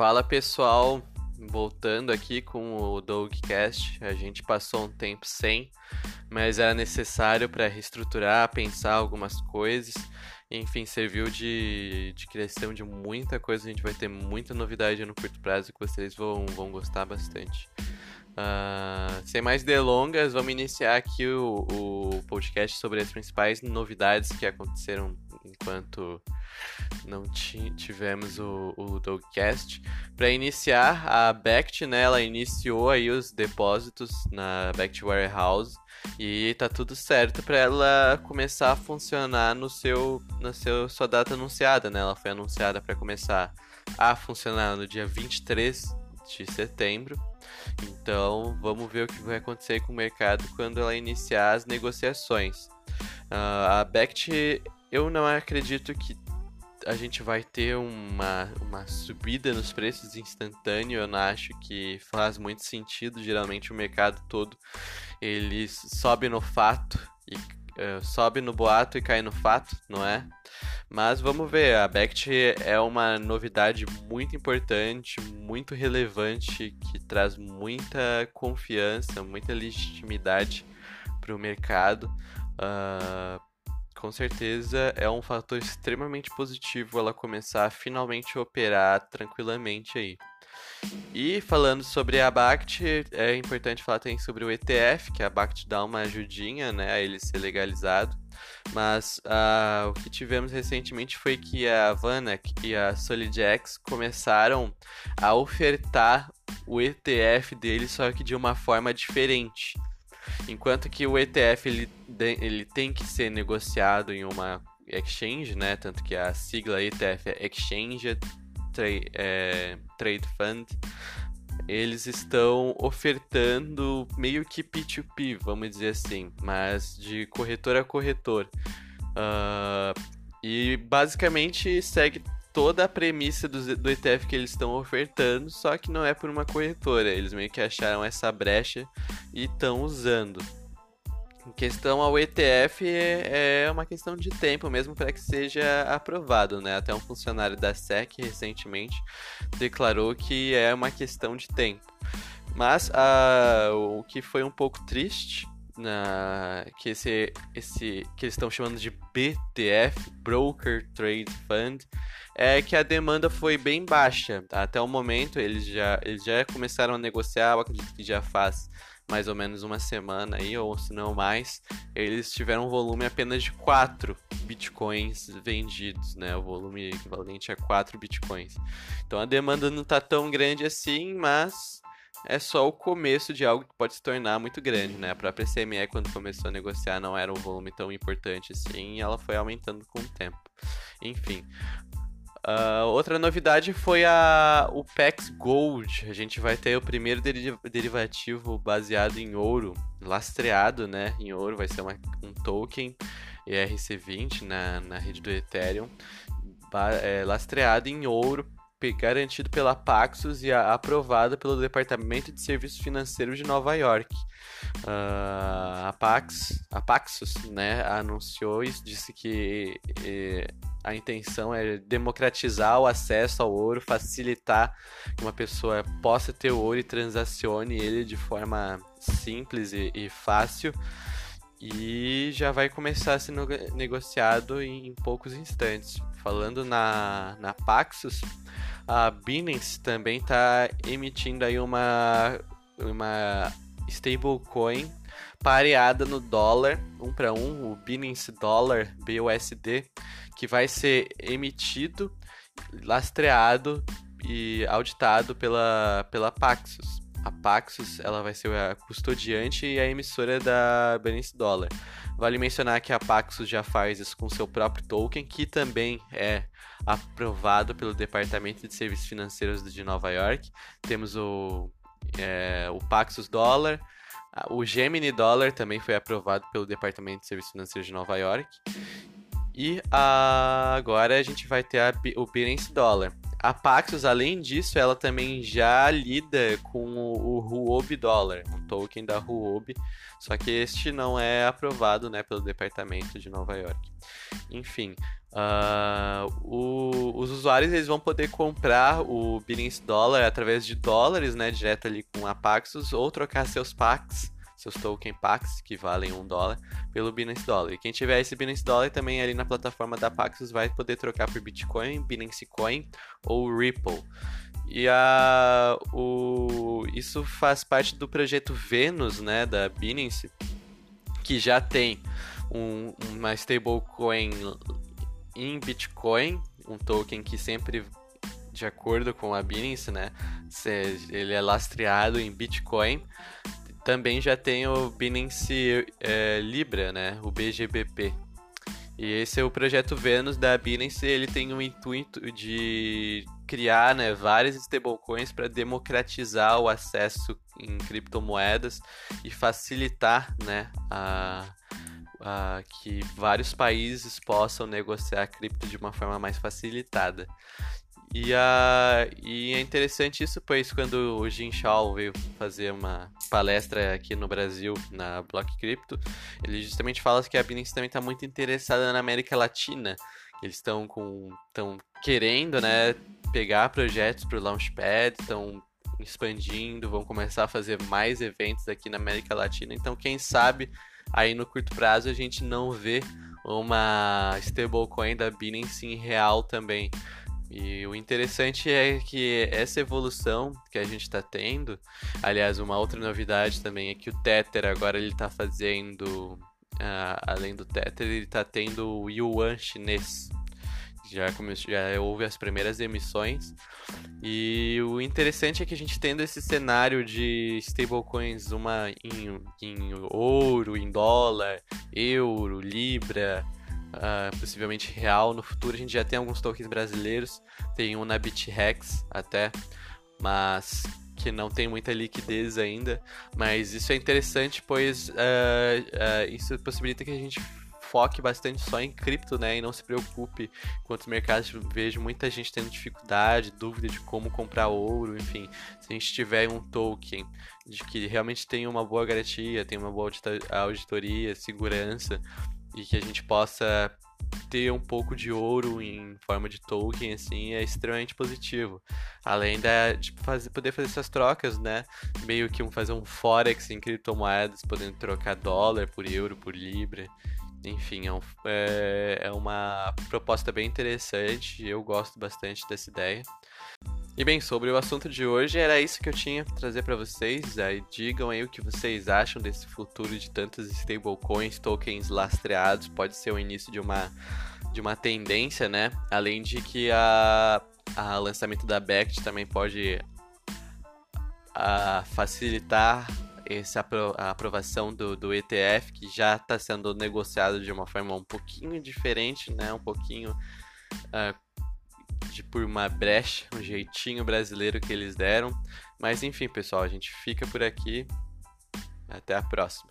Fala pessoal, voltando aqui com o Dogcast. A gente passou um tempo sem, mas era necessário para reestruturar, pensar algumas coisas. Enfim, serviu de, de criação de muita coisa. A gente vai ter muita novidade no curto prazo que vocês vão, vão gostar bastante. Uh, sem mais delongas, vamos iniciar aqui o, o podcast sobre as principais novidades que aconteceram enquanto não tivemos o, o Dogcast. Para iniciar, a Bact, né, ela iniciou aí os depósitos na Bact Warehouse e tá tudo certo para ela começar a funcionar no seu, na seu, sua data anunciada, né? Ela foi anunciada para começar a funcionar no dia 23 de setembro. Então, vamos ver o que vai acontecer com o mercado quando ela iniciar as negociações. Uh, a Bact, eu não acredito que a gente vai ter uma, uma subida nos preços instantâneo, eu não acho que faz muito sentido. Geralmente o mercado todo ele sobe no fato e uh, sobe no boato e cai no fato, não é? Mas vamos ver, a Bact é uma novidade muito importante, muito relevante, que traz muita confiança, muita legitimidade para o mercado. Uh, com certeza é um fator extremamente positivo ela começar a finalmente operar tranquilamente aí. E falando sobre a BACT, é importante falar também sobre o ETF, que a BACT dá uma ajudinha né, a ele ser legalizado. Mas uh, o que tivemos recentemente foi que a Vanak e a SolidX começaram a ofertar o ETF deles, só que de uma forma diferente. Enquanto que o ETF ele, ele tem que ser negociado em uma exchange, né? Tanto que a sigla ETF é Exchange Trade, é, Trade Fund. Eles estão ofertando meio que P2P, vamos dizer assim, mas de corretor a corretor. Uh, e basicamente segue toda a premissa do, do ETF que eles estão ofertando, só que não é por uma corretora. Eles meio que acharam essa brecha e estão usando. Em questão ao ETF, é, é uma questão de tempo mesmo para que seja aprovado, né? Até um funcionário da SEC recentemente declarou que é uma questão de tempo. Mas uh, o que foi um pouco triste na que esse, esse que eles estão chamando de BTF, Broker Trade Fund, é que a demanda foi bem baixa. Até o momento, eles já, eles já começaram a negociar, eu acredito que já faz mais ou menos uma semana aí, ou se não mais, eles tiveram um volume apenas de 4 bitcoins vendidos, né? O volume equivalente a 4 bitcoins. Então a demanda não está tão grande assim, mas é só o começo de algo que pode se tornar muito grande, né? A própria CME, quando começou a negociar, não era um volume tão importante assim, e ela foi aumentando com o tempo. Enfim, Uh, outra novidade foi a, o PEX Gold. A gente vai ter o primeiro derivativo baseado em ouro, lastreado né, em ouro. Vai ser uma, um token ERC20 na, na rede do Ethereum, é, lastreado em ouro, garantido pela Paxos e a, aprovado pelo Departamento de Serviços Financeiros de Nova York. Uh, a, Pax, a Paxos né, anunciou isso, disse que a intenção é democratizar o acesso ao ouro, facilitar que uma pessoa possa ter ouro e transacione ele de forma simples e, e fácil. E já vai começar a ser negociado em, em poucos instantes. Falando na, na Paxos, a Binance também está emitindo aí uma, uma stablecoin pareada no dólar, um para um, o Binance Dollar BUSD, que vai ser emitido, lastreado e auditado pela, pela Paxos. A Paxos ela vai ser a custodiante e a emissora da Binance Dollar. Vale mencionar que a Paxos já faz isso com seu próprio token, que também é aprovado pelo Departamento de Serviços Financeiros de Nova York. Temos o, é, o Paxos Dollar, o Gemini Dollar também foi aprovado pelo Departamento de Serviços Financeiros de Nova York. E a, agora a gente vai ter a, o Binance Dollar. A Paxos, além disso, ela também já lida com o, o Huobi Dollar, um token da Huobi, só que este não é aprovado né, pelo Departamento de Nova York. Enfim, uh, o, os usuários eles vão poder comprar o Binance Dollar através de dólares, né, direto ali com a Paxos, ou trocar seus Pax seus token Pax, que valem um dólar, pelo Binance Dollar. E quem tiver esse Binance Dollar também ali na plataforma da Paxos vai poder trocar por Bitcoin, Binance Coin ou Ripple. E a, o, isso faz parte do projeto Venus, né, da Binance, que já tem um, uma stablecoin em Bitcoin, um token que sempre de acordo com a Binance, né? Ele é lastreado em Bitcoin também já tem o Binance é, Libra, né? O BGBP. E esse é o projeto Venus da Binance. Ele tem o intuito de criar né, várias stablecoins para democratizar o acesso em criptomoedas e facilitar né, a, que vários países possam negociar cripto de uma forma mais facilitada. E, a, e é interessante isso, pois quando o Jin Shao veio fazer uma palestra aqui no Brasil, na Block Crypto, ele justamente fala que a Binance também está muito interessada na América Latina. Eles estão com estão querendo, né, pegar projetos para o Launchpad, estão expandindo, vão começar a fazer mais eventos aqui na América Latina. Então, quem sabe aí no curto prazo a gente não vê uma stablecoin da Binance em real também. E o interessante é que essa evolução que a gente está tendo, aliás, uma outra novidade também é que o Tether agora ele está fazendo, uh, além do Tether, ele está tendo o Yuan chinês. Já, começou, já houve as primeiras emissões. E o interessante é que a gente tendo esse cenário de stablecoins, uma em, em ouro, em dólar, euro, libra, uh, possivelmente real no futuro. A gente já tem alguns tokens brasileiros, tem um na BitREX até, mas que não tem muita liquidez ainda. Mas isso é interessante, pois uh, uh, isso possibilita que a gente foque bastante só em cripto, né? E não se preocupe com outros mercados. Vejo muita gente tendo dificuldade, dúvida de como comprar ouro, enfim. Se a gente tiver um token de que realmente tem uma boa garantia, tem uma boa auditoria, segurança, e que a gente possa ter um pouco de ouro em forma de token, assim, é extremamente positivo. Além da, de fazer, poder fazer essas trocas, né? Meio que um, fazer um forex em criptomoedas, podendo trocar dólar por euro, por libra. Enfim, é, um, é, é uma proposta bem interessante. Eu gosto bastante dessa ideia. E bem, sobre o assunto de hoje, era isso que eu tinha para trazer para vocês. Aí digam aí o que vocês acham desse futuro de tantos stablecoins, tokens lastreados. Pode ser o início de uma, de uma tendência, né? Além de que a, a lançamento da BECT também pode a, facilitar essa a aprovação do, do ETF, que já está sendo negociado de uma forma um pouquinho diferente, né? Um pouquinho. Uh, de por uma brecha, um jeitinho brasileiro que eles deram. Mas enfim, pessoal, a gente fica por aqui. Até a próxima.